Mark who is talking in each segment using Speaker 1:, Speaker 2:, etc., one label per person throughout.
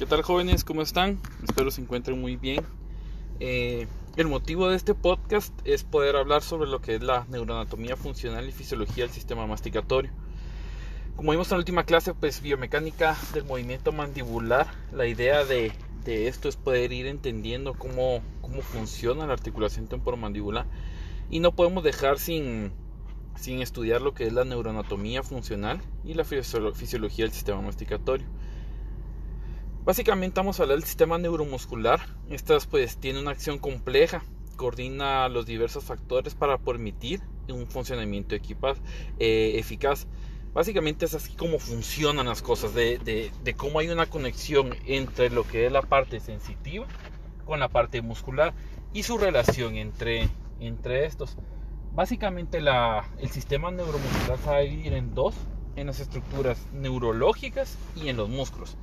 Speaker 1: ¿Qué tal jóvenes? ¿Cómo están? Espero se encuentren muy bien. Eh, el motivo de este podcast es poder hablar sobre lo que es la neuroanatomía funcional y fisiología del sistema masticatorio. Como vimos en la última clase, pues biomecánica del movimiento mandibular, la idea de, esto es poder ir entendiendo cómo, cómo funciona la articulación temporomandibular y no podemos dejar sin, sin estudiar lo que es la neuroanatomía funcional y la fisiología del sistema masticatorio. Básicamente vamos a hablar del sistema neuromuscular. Esta pues tiene una acción compleja, coordina los diversos factores para permitir un funcionamiento eh, eficaz. Básicamente es así como funcionan las cosas, de, de, cómo hay una conexión entre lo que es la parte sensitiva con la parte muscular y su relación entre, entre estos. Básicamente la, el sistema neuromuscular se va a dividir en dos, en las estructuras neurológicas y en los músculos.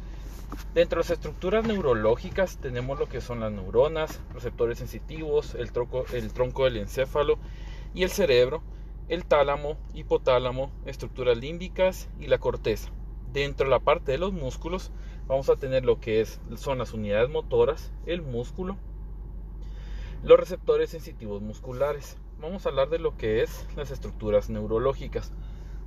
Speaker 1: Dentro de las estructuras neurológicas tenemos lo que son las neuronas, receptores sensitivos, el tronco, el tronco del encéfalo y el cerebro, el tálamo, hipotálamo, estructuras límbicas y la corteza. Dentro de la parte de los músculos vamos a tener lo que es, son las unidades motoras, el músculo, los receptores sensitivos musculares. Vamos a hablar de lo que es las estructuras neurológicas.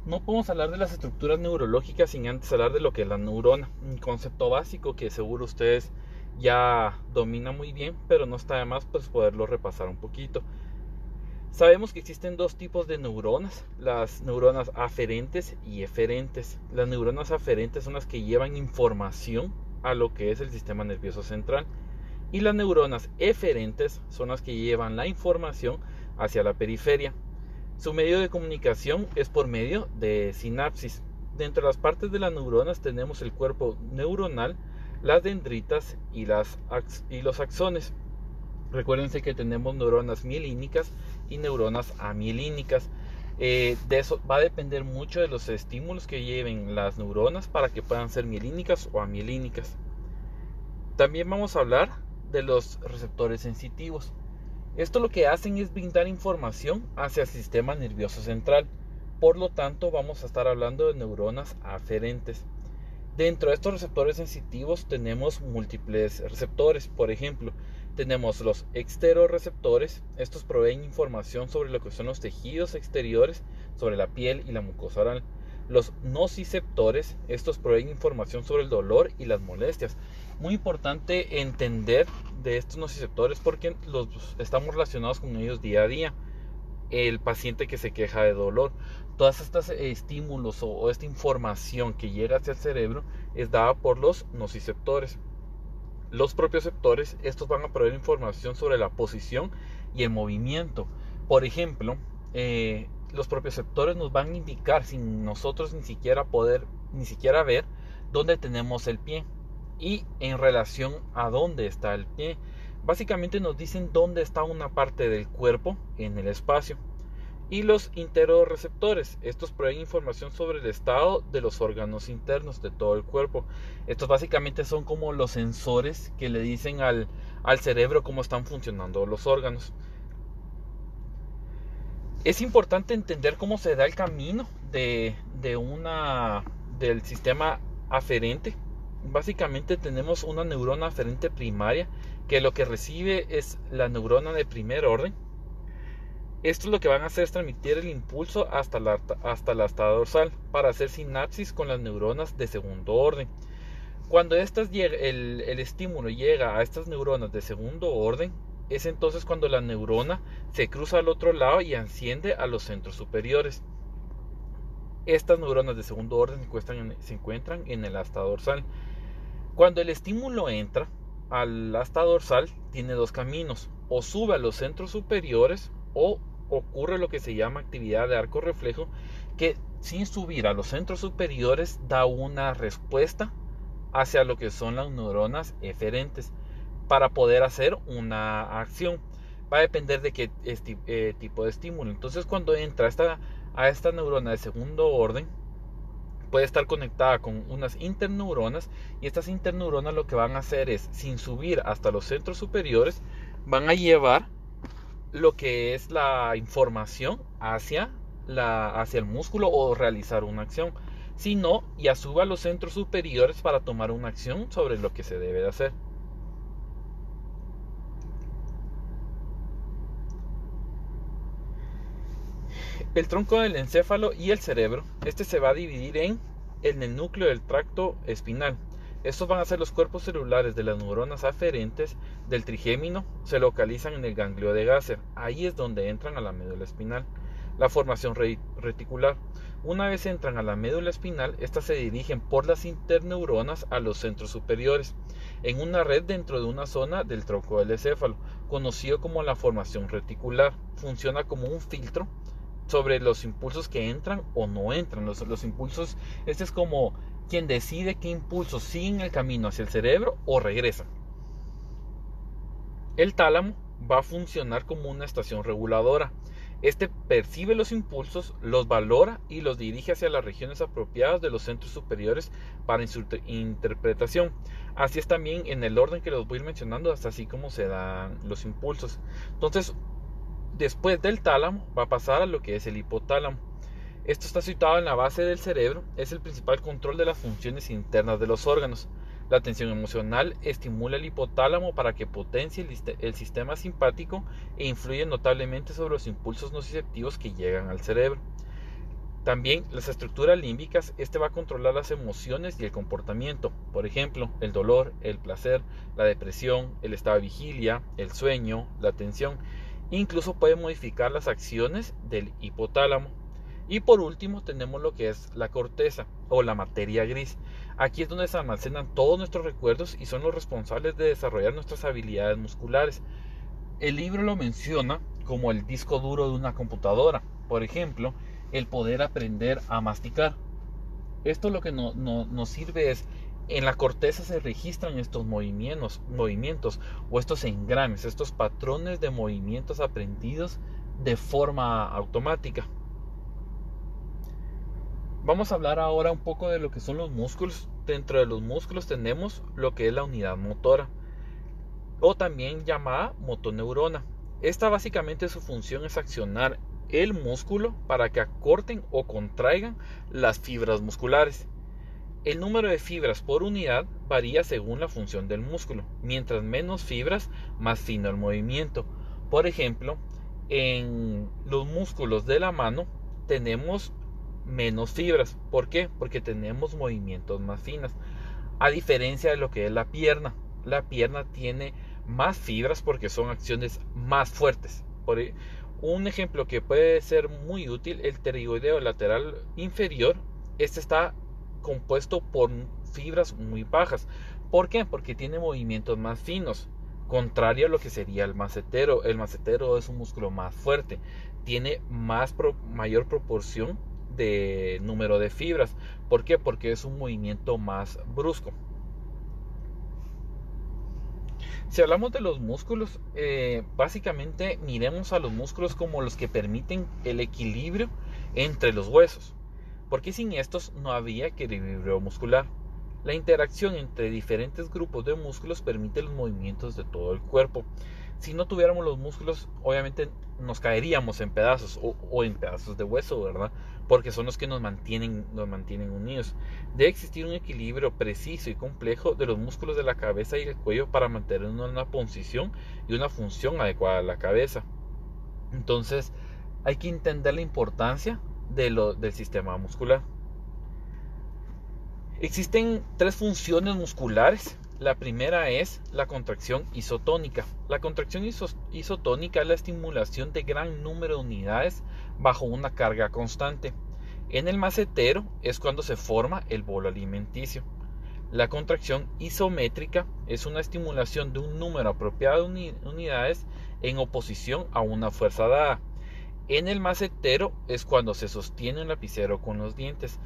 Speaker 1: No podemos hablar de las estructuras neurológicas sin antes hablar de lo que es la neurona, un concepto básico que seguro ustedes ya dominan muy bien, pero no está de más pues poderlo repasar un poquito. Sabemos que existen dos tipos de neuronas, las neuronas aferentes y eferentes. Las neuronas aferentes son las que llevan información a lo que es el sistema nervioso central y las neuronas eferentes son las que llevan la información hacia la periferia. Su medio de comunicación es por medio de sinapsis. Dentro de las partes de las neuronas tenemos el cuerpo neuronal, las dendritas y, los axones. Recuérdense que tenemos neuronas mielínicas y neuronas amielínicas. Eh, de eso va a depender mucho de los estímulos que lleven las neuronas para que puedan ser mielínicas o amielínicas. También vamos a hablar de los receptores sensitivos. Esto lo que hacen es brindar información hacia el sistema nervioso central. Por lo tanto, vamos a estar hablando de neuronas aferentes. Dentro de estos receptores sensitivos tenemos múltiples receptores. Por ejemplo, tenemos los exteroreceptores. Estos proveen información sobre lo que son los tejidos exteriores, sobre la piel y la mucosa oral. Los nociceptores, estos proveen información sobre el dolor y las molestias. Muy importante entender de estos nociceptores porque los estamos relacionados con ellos día a día. El paciente que se queja de dolor, todas estas estímulos o, esta información que llega hacia el cerebro es dada por los nociceptores los propioceptores, estos van a proveer información sobre la posición y el movimiento. Por ejemplo, eh, los propioceptores nos van a indicar sin nosotros ni siquiera poder, ni siquiera ver dónde tenemos el pie y en relación a dónde está el pie. Básicamente nos dicen dónde está una parte del cuerpo en el espacio y los interoreceptores. Estos proveen información sobre el estado de los órganos internos de todo el cuerpo. Estos básicamente son como los sensores que le dicen al, al cerebro cómo están funcionando los órganos. Es importante entender cómo se da el camino de, de una, del sistema aferente. Básicamente tenemos una neurona aferente primaria que lo que recibe es la neurona de primer orden esto lo que van a hacer es transmitir el impulso hasta la, hasta la dorsal para hacer sinapsis con las neuronas de segundo orden. Cuando estas el, el estímulo llega a estas neuronas de segundo orden, es entonces cuando la neurona se cruza al otro lado y enciende a los centros superiores. Estas neuronas de segundo orden se encuentran en el asta dorsal. Cuando el estímulo entra al asta dorsal, tiene dos caminos: o sube a los centros superiores o ocurre lo que se llama actividad de arco reflejo, que sin subir a los centros superiores da una respuesta hacia lo que son las neuronas eferentes para poder hacer una acción. Va a depender de qué eh, tipo de estímulo. Entonces cuando entra esta, a esta neurona de segundo orden, puede estar conectada con unas interneuronas y estas interneuronas lo que van a hacer es, sin subir hasta los centros superiores, van a llevar lo que es la información hacia, la, hacia el músculo o realizar una acción. sino ya suba a los centros superiores para tomar una acción sobre lo que se debe de hacer. El tronco del encéfalo y el cerebro, este se va a dividir en, el núcleo del tracto espinal. Estos van a ser los cuerpos celulares de las neuronas aferentes del trigémino, se localizan en el ganglio de Gasser. Ahí es donde entran a la médula espinal. La formación reticular. Una vez entran a la médula espinal, estas se dirigen por las interneuronas a los centros superiores, en una red dentro de una zona del tronco del encéfalo, conocido como la formación reticular. Funciona como un filtro sobre los impulsos que entran o no entran. Los, los impulsos, este es como quien decide qué impulsos siguen el camino hacia el cerebro o regresan. El tálamo va a funcionar como una estación reguladora. Este percibe los impulsos, los valora y los dirige hacia las regiones apropiadas de los centros superiores para su interpretación. Así es también en el orden que los voy a ir mencionando, hasta así como se dan los impulsos. Entonces, Después del tálamo va a pasar a lo que es el hipotálamo. Esto está situado en la base del cerebro, es el principal control de las funciones internas de los órganos. La tensión emocional estimula el hipotálamo para que potencie el, sistema simpático e influye notablemente sobre los impulsos nociceptivos que llegan al cerebro. También las estructuras límbicas, este va a controlar las emociones y el comportamiento, por ejemplo, el dolor, el placer, la depresión, el estado de vigilia, el sueño, la tensión Incluso puede modificar las acciones del hipotálamo. Y por último tenemos lo que es la corteza o la materia gris. Aquí es donde se almacenan todos nuestros recuerdos y son los responsables de desarrollar nuestras habilidades musculares. El libro lo menciona como el disco duro de una computadora. Por ejemplo, el poder aprender a masticar. Esto lo que nos sirve es en la corteza se registran estos movimientos, movimientos o estos engrames, estos patrones de movimientos aprendidos de forma automática. Vamos a hablar ahora un poco de lo que son los músculos. Dentro de los músculos tenemos lo que es la unidad motora o también llamada motoneurona. Esta básicamente su función es accionar el músculo para que acorten o contraigan las fibras musculares. El número de fibras por unidad varía según la función del músculo. Mientras menos fibras, más fino el movimiento. Por ejemplo, en los músculos de la mano tenemos menos fibras. ¿Por qué? Porque tenemos movimientos más finos. A diferencia de lo que es la pierna. La pierna tiene más fibras porque son acciones más fuertes. Por e, un ejemplo que puede ser muy útil, el pterigoideo lateral inferior. Este está compuesto por fibras muy bajas. ¿Por qué? Porque tiene movimientos más finos, contrario a lo que sería el macetero. El macetero es un músculo más fuerte, tiene más mayor proporción de número de fibras. ¿Por qué? Porque es un movimiento más brusco. Si hablamos de los músculos, eh, básicamente miremos a los músculos como los que permiten el equilibrio entre los huesos porque sin estos no había equilibrio muscular. La interacción entre diferentes grupos de músculos permite los movimientos de todo el cuerpo. Si no tuviéramos los músculos, obviamente nos caeríamos en pedazos o, en pedazos de hueso, ¿verdad? Porque son los que nos mantienen, nos mantienen unidos. Debe existir un equilibrio preciso y complejo de los músculos de la cabeza y el cuello para mantener una posición y una función adecuada de la cabeza. Entonces, hay que entender la importancia del sistema muscular. Existen tres funciones musculares. La primera es la contracción isotónica. La contracción isotónica es la estimulación de gran número de unidades bajo una carga constante. En el macetero es cuando se forma el bolo alimenticio. La contracción isométrica es una estimulación de un número apropiado de unidades en oposición a una fuerza dada. En el macetero es cuando se sostiene un lapicero con los dientes.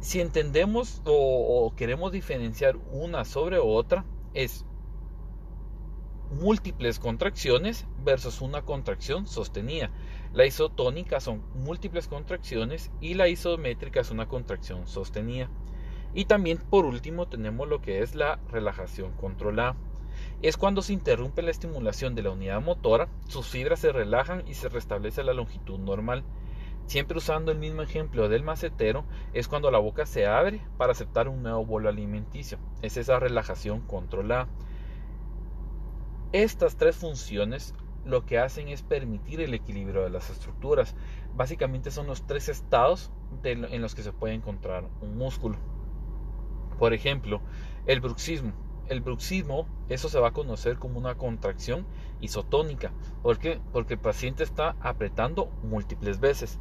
Speaker 1: Si entendemos o, queremos diferenciar una sobre otra, es múltiples contracciones versus una contracción sostenida. La isotónica son múltiples contracciones y la isométrica es una contracción sostenida. Y también por último tenemos lo que es la relajación controlada es cuando se interrumpe la estimulación de la unidad motora, sus fibras se relajan y se restablece la longitud normal. Siempre usando el mismo ejemplo del macetero, es cuando la boca se abre para aceptar un nuevo bolo alimenticio. Es esa relajación controlada. Estas tres funciones lo que hacen es permitir el equilibrio de las estructuras. Básicamente son los tres estados en los que se puede encontrar un músculo. Por ejemplo, el bruxismo. El bruxismo, eso se va a conocer como una contracción isotónica. ¿Por qué? Porque el paciente está apretando múltiples veces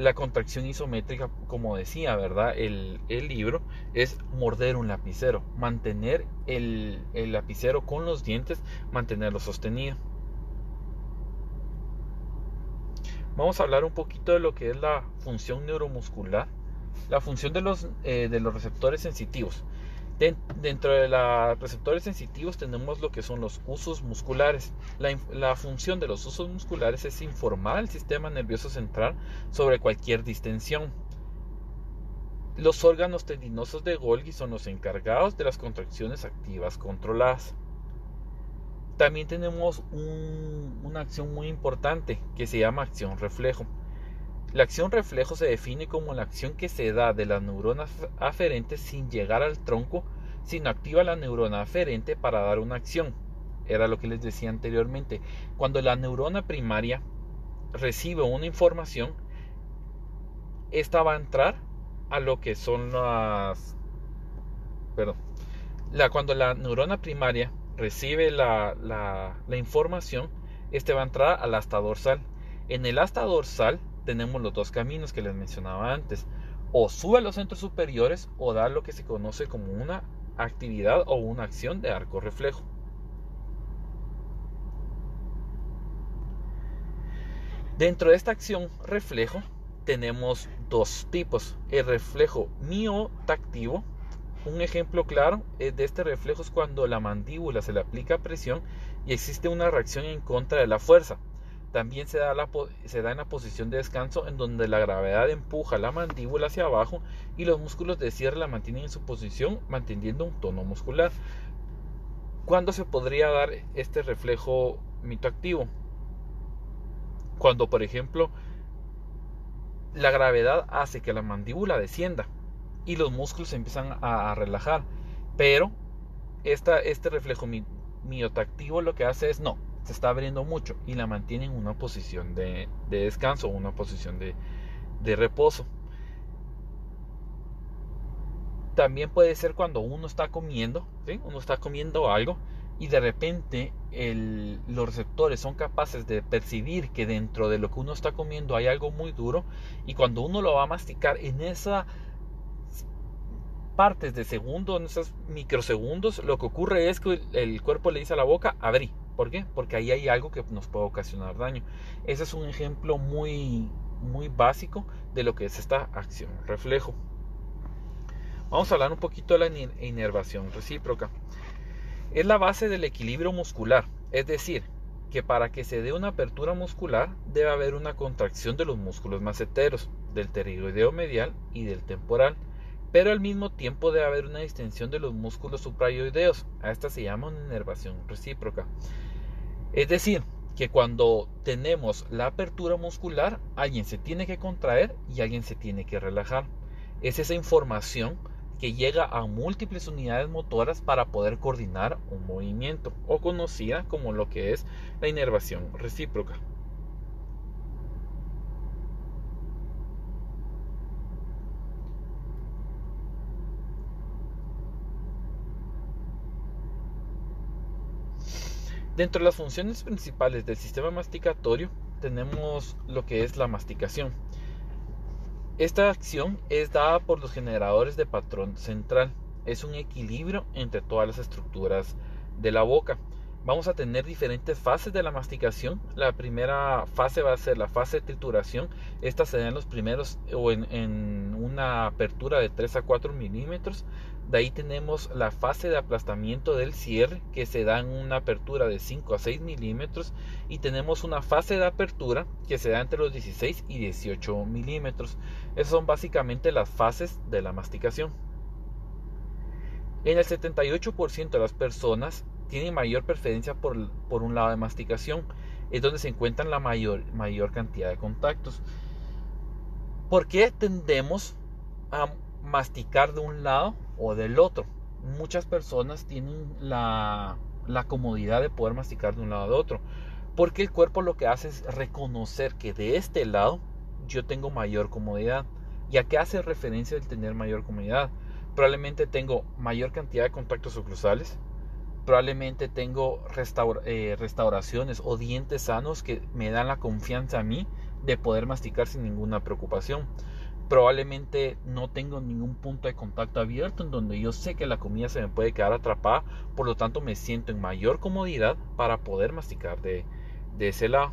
Speaker 1: la contracción isométrica, como decía, ¿verdad? El, libro es morder un lapicero, mantener el, el, lapicero con los dientes, mantenerlo sostenido. Vamos a hablar un poquito de lo que es la función neuromuscular, la función de los, eh, de los receptores sensitivos dentro de los receptores sensitivos tenemos lo que son los usos musculares. La, función de los usos musculares es informar al sistema nervioso central sobre cualquier distensión. Los órganos tendinosos de Golgi son los encargados de las contracciones activas controladas. También tenemos una acción muy importante que se llama acción reflejo. La acción reflejo se define como la acción que se da de las neuronas aferentes sin llegar al tronco, sino activa la neurona aferente para dar una acción. Era lo que les decía anteriormente. Cuando la neurona primaria recibe una información, esta va a entrar a lo que son las... Perdón. La, cuando la neurona primaria recibe la, la, información, este va a entrar al asta dorsal. En el asta dorsal tenemos los dos caminos que les mencionaba antes. O sube a los centros superiores o da lo que se conoce como una actividad o una acción de arco reflejo. Dentro de esta acción reflejo tenemos dos tipos. El reflejo miotactivo. Un ejemplo claro de este reflejo es cuando la mandíbula se le aplica presión y existe una reacción en contra de la fuerza. También se da, en la posición de descanso en donde la gravedad empuja la mandíbula hacia abajo y los músculos de cierre la mantienen en su posición manteniendo un tono muscular. ¿Cuándo se podría dar este reflejo mitoactivo? Cuando, por ejemplo, la gravedad hace que la mandíbula descienda y los músculos se empiezan a, relajar. Pero este reflejo miotactivo lo que hace es no, se está abriendo mucho y la mantiene en una posición de, descanso, una posición de, reposo. También puede ser cuando uno está comiendo, uno está comiendo algo y de repente los receptores son capaces de percibir que dentro de lo que uno está comiendo hay algo muy duro y cuando uno lo va a masticar en esas partes de segundo, en esos microsegundos, lo que ocurre es que el cuerpo le dice a la boca, abrí, ¿Por qué? Porque ahí hay algo que nos puede ocasionar daño. Ese es un ejemplo muy, muy básico de lo que es esta acción reflejo. Vamos a hablar un poquito de la inervación recíproca. Es la base del equilibrio muscular, es decir, que para que se dé una apertura muscular debe haber una contracción de los músculos maceteros, del pterygoideo medial y del temporal pero al mismo tiempo debe haber una distensión de los músculos suprayoideos. A esta se llama una inervación recíproca. Es decir, que cuando tenemos la apertura muscular, alguien se tiene que contraer y alguien se tiene que relajar. Es esa información que llega a múltiples unidades motoras para poder coordinar un movimiento, o conocida como lo que es la inervación recíproca. Dentro de las funciones principales del sistema masticatorio tenemos lo que es la masticación. Esta acción es dada por los generadores de patrón central. Es un equilibrio entre todas las estructuras de la boca. Vamos a tener diferentes fases de la masticación. La primera fase va a ser la fase de trituración. Esta se da en los primeros o en, una apertura de 3 a 4 milímetros. De ahí tenemos la fase de aplastamiento del cierre que se da en una apertura de 5 a 6 milímetros y tenemos una fase de apertura que se da entre los 16 y 18 milímetros. Esas son básicamente las fases de la masticación. En el 78% de las personas tienen mayor preferencia por, por un lado de masticación. es donde se encuentran la mayor, mayor cantidad de contactos. ¿Por qué tendemos a masticar de un lado o del otro? Muchas personas tienen la, la comodidad de poder masticar de un lado a otro. Porque el cuerpo lo que hace es reconocer que de este lado yo tengo mayor comodidad. ¿Y a qué hace referencia el tener mayor comodidad? Probablemente tengo mayor cantidad de contactos oclusales. Probablemente tengo eh, restauraciones o dientes sanos que me dan la confianza a mí de poder masticar sin ninguna preocupación. Probablemente no tengo ningún punto de contacto abierto en donde yo sé que la comida se me puede quedar atrapada, por lo tanto me siento en mayor comodidad para poder masticar de, de ese lado.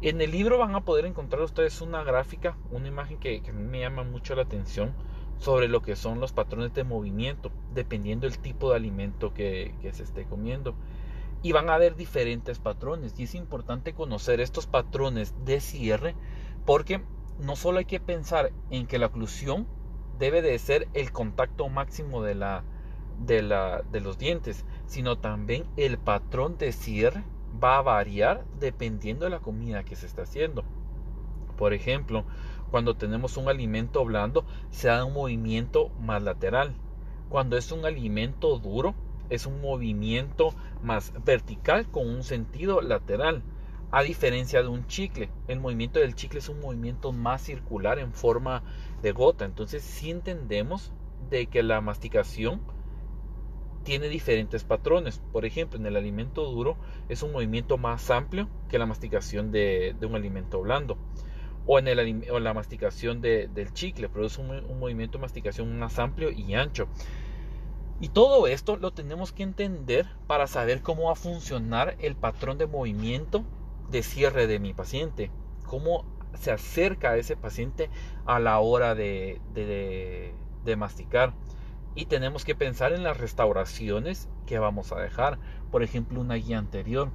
Speaker 1: En el libro van a poder encontrar ustedes una gráfica, una imagen que, mí me llama mucho la atención sobre lo que son los patrones de movimiento, dependiendo del tipo de alimento que, que se esté comiendo. Y van a haber diferentes patrones y es importante conocer estos patrones de cierre porque no solo hay que pensar en que la oclusión debe de ser el contacto máximo de, la, de, la, de los dientes, sino también el patrón de cierre va a variar dependiendo de la comida que se está haciendo. Por ejemplo, cuando tenemos un alimento blando, se da un movimiento más lateral. Cuando es un alimento duro, es un movimiento más vertical con un sentido lateral. A diferencia de un chicle, el movimiento del chicle es un movimiento más circular en forma de gota. Entonces, si entendemos de que la masticación tiene diferentes patrones. Por ejemplo, en el alimento duro es un movimiento más amplio que la masticación de, un alimento blando. O en, la masticación del chicle, produce un, un movimiento de masticación más amplio y ancho. Y todo esto lo tenemos que entender para saber cómo va a funcionar el patrón de movimiento de cierre de mi paciente. Cómo se acerca a ese paciente a la hora de, de masticar y tenemos que pensar en las restauraciones que vamos a dejar. Por ejemplo, una guía anterior.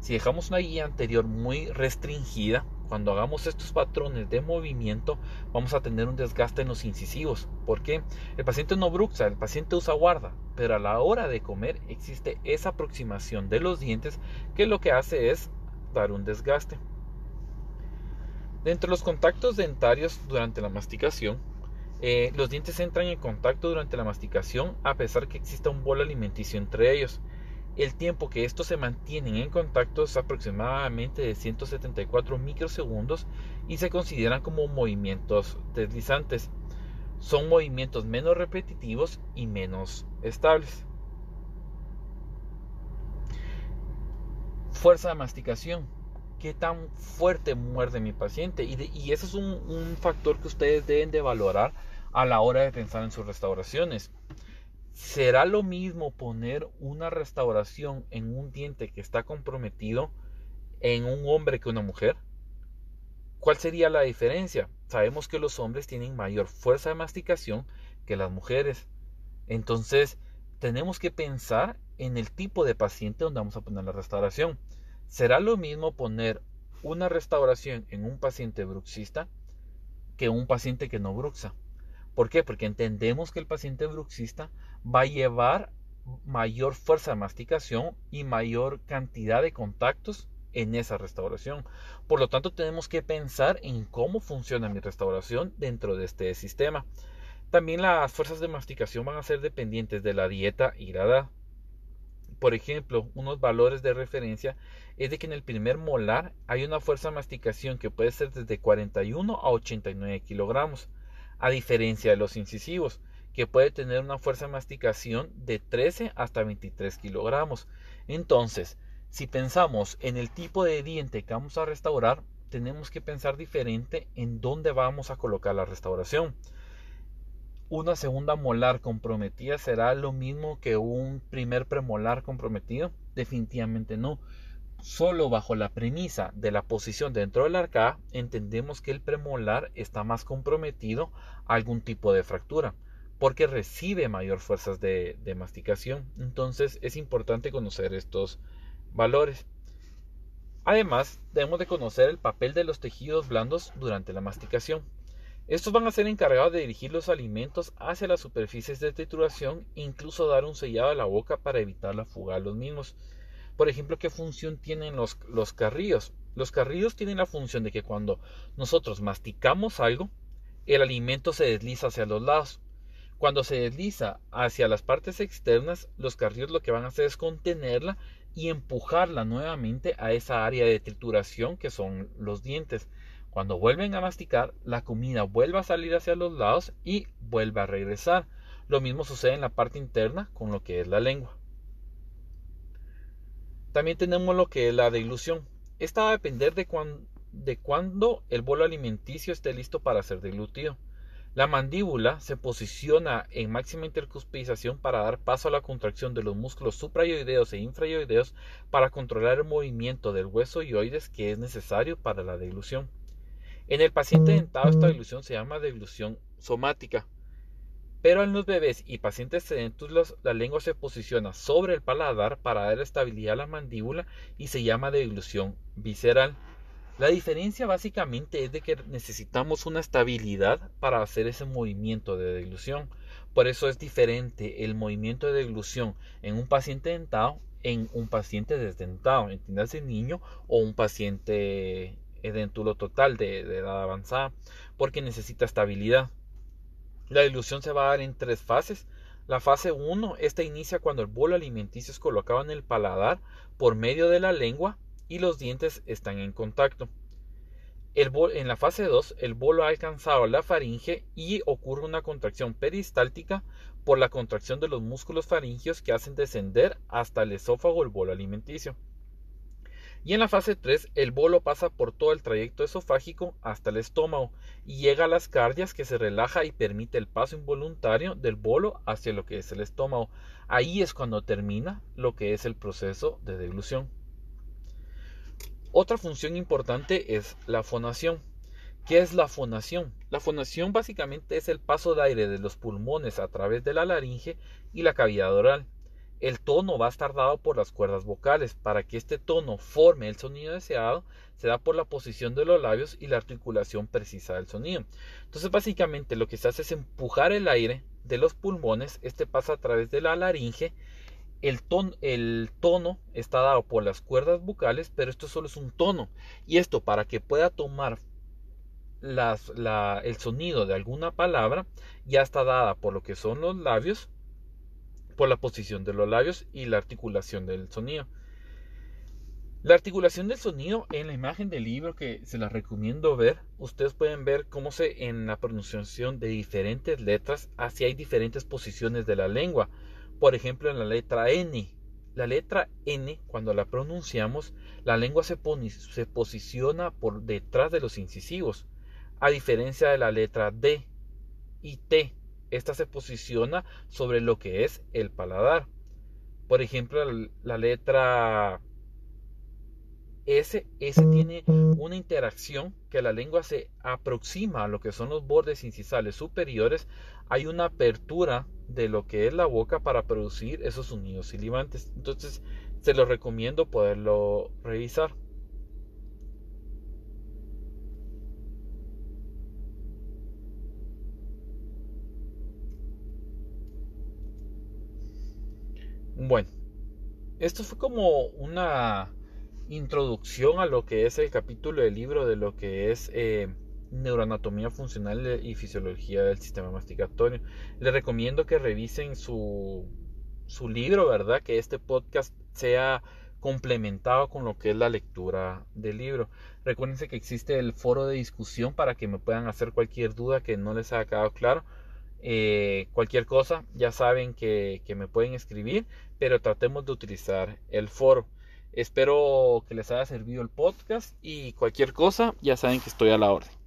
Speaker 1: Si dejamos una guía anterior muy restringida, cuando hagamos estos patrones de movimiento, vamos a tener un desgaste en los incisivos. ¿Por qué? El paciente no bruxa, el paciente usa guarda, pero a la hora de comer existe esa aproximación de los dientes que lo que hace es dar un desgaste. Dentro de los contactos dentarios durante la masticación, eh, los dientes entran en contacto durante la masticación a pesar que exista un bolo alimenticio entre ellos. El tiempo que estos se mantienen en contacto es aproximadamente de 174 microsegundos y se consideran como movimientos deslizantes. Son movimientos menos repetitivos y menos estables. Fuerza de masticación. ¿Qué tan fuerte muerde mi paciente? Y, y ese es un, un factor que ustedes deben de valorar a la hora de pensar en sus restauraciones. ¿Será lo mismo poner una restauración en un diente que está comprometido en un hombre que una mujer? ¿Cuál sería la diferencia? Sabemos que los hombres tienen mayor fuerza de masticación que las mujeres. Entonces, tenemos que pensar en el tipo de paciente donde vamos a poner la restauración. ¿Será lo mismo poner una restauración en un paciente bruxista que un paciente que no bruxa? ¿Por qué? Porque entendemos que el paciente bruxista va a llevar mayor fuerza de masticación y mayor cantidad de contactos en esa restauración. Por lo tanto, tenemos que pensar en cómo funciona mi restauración dentro de este sistema. También las fuerzas de masticación van a ser dependientes de la dieta y la edad. Por ejemplo, unos valores de referencia es de que en el primer molar hay una fuerza de masticación que puede ser desde 41 a 89 kilogramos a diferencia de los incisivos, que puede tener una fuerza de masticación de 13 hasta 23 kilogramos. Entonces, si pensamos en el tipo de diente que vamos a restaurar, tenemos que pensar diferente en dónde vamos a colocar la restauración. ¿Una segunda molar comprometida será lo mismo que un primer premolar comprometido? Definitivamente no. Solo bajo la premisa de la posición dentro del arcada entendemos que el premolar está más comprometido a algún tipo de fractura porque recibe mayor fuerzas de, masticación. Entonces es importante conocer estos valores. Además, debemos de conocer el papel de los tejidos blandos durante la masticación. Estos van a ser encargados de dirigir los alimentos hacia las superficies de trituración e incluso dar un sellado a la boca para evitar la fuga de los mismos. Por ejemplo, ¿qué función tienen los, los carrillos? Los carrillos tienen la función de que cuando nosotros masticamos algo, el alimento se desliza hacia los lados. Cuando se desliza hacia las partes externas, los carrillos lo que van a hacer es contenerla y empujarla nuevamente a esa área de trituración que son los dientes. Cuando vuelven a masticar, la comida vuelve a salir hacia los lados y vuelve a regresar. Lo mismo sucede en la parte interna con lo que es la lengua. También tenemos lo que es la deglución. Esta va a depender de, cuándo el bolo alimenticio esté listo para ser deglutido. La mandíbula se posiciona en máxima intercuspización para dar paso a la contracción de los músculos suprayoideos e infrayoideos para controlar el movimiento del hueso yoides que es necesario para la deglución. En el paciente dentado esta dilución se llama deglución somática. Pero en los bebés y pacientes sedentos la lengua se posiciona sobre el paladar para dar estabilidad a la mandíbula y se llama deglución visceral. La diferencia básicamente es de que necesitamos una estabilidad para hacer ese movimiento de deglución. Por eso es diferente el movimiento de deglución en un paciente dentado en un paciente desdentado, entiéndase niño o un paciente dentulo total de, edad avanzada, porque necesita estabilidad. La dilución se va a dar en tres fases. La fase 1, esta inicia cuando el bolo alimenticio es colocado en el paladar por medio de la lengua y los dientes están en contacto. El en la fase 2, el bolo ha alcanzado la faringe y ocurre una contracción peristáltica por la contracción de los músculos faringios que hacen descender hasta el esófago el bolo alimenticio. Y en la fase 3, el bolo pasa por todo el trayecto esofágico hasta el estómago y llega a las cardias que se relaja y permite el paso involuntario del bolo hacia lo que es el estómago. Ahí es cuando termina lo que es el proceso de deglución. Otra función importante es la fonación. ¿Qué es la fonación? La fonación básicamente es el paso de aire de los pulmones a través de la laringe y la cavidad oral. El tono va a estar dado por las cuerdas vocales. Para que este tono forme el sonido deseado, se da por la posición de los labios y la articulación precisa del sonido. Entonces, básicamente lo que se hace es empujar el aire de los pulmones. Este pasa a través de la laringe. El, el tono está dado por las cuerdas vocales, pero esto solo es un tono. Y esto para que pueda tomar el sonido de alguna palabra, ya está dada por lo que son los labios por la posición de los labios y la articulación del sonido. La articulación del sonido en la imagen del libro que se la recomiendo ver, ustedes pueden ver cómo se en la pronunciación de diferentes letras, así hay diferentes posiciones de la lengua. Por ejemplo, en la letra N, la letra N, cuando la pronunciamos, la lengua se, se posiciona por detrás de los incisivos, a diferencia de la letra D y T, esta se posiciona sobre lo que es el paladar. Por ejemplo, la letra S, S tiene una interacción que la lengua se aproxima a lo que son los bordes incisales superiores. Hay una apertura de lo que es la boca para producir esos sonidos silivantes. Entonces, se lo recomiendo poderlo revisar. Bueno, esto fue como una introducción a lo que es el capítulo del libro de lo que es eh, neuroanatomía funcional y fisiología del sistema masticatorio. Les recomiendo que revisen su, su libro, ¿verdad? Que este podcast sea complementado con lo que es la lectura del libro. Recuérdense que existe el foro de discusión para que me puedan hacer cualquier duda que no les haya quedado claro. Eh, cualquier cosa, ya saben que, que me pueden escribir, pero tratemos de utilizar el foro. Espero que les haya servido el podcast y cualquier cosa, ya saben que estoy a la orden.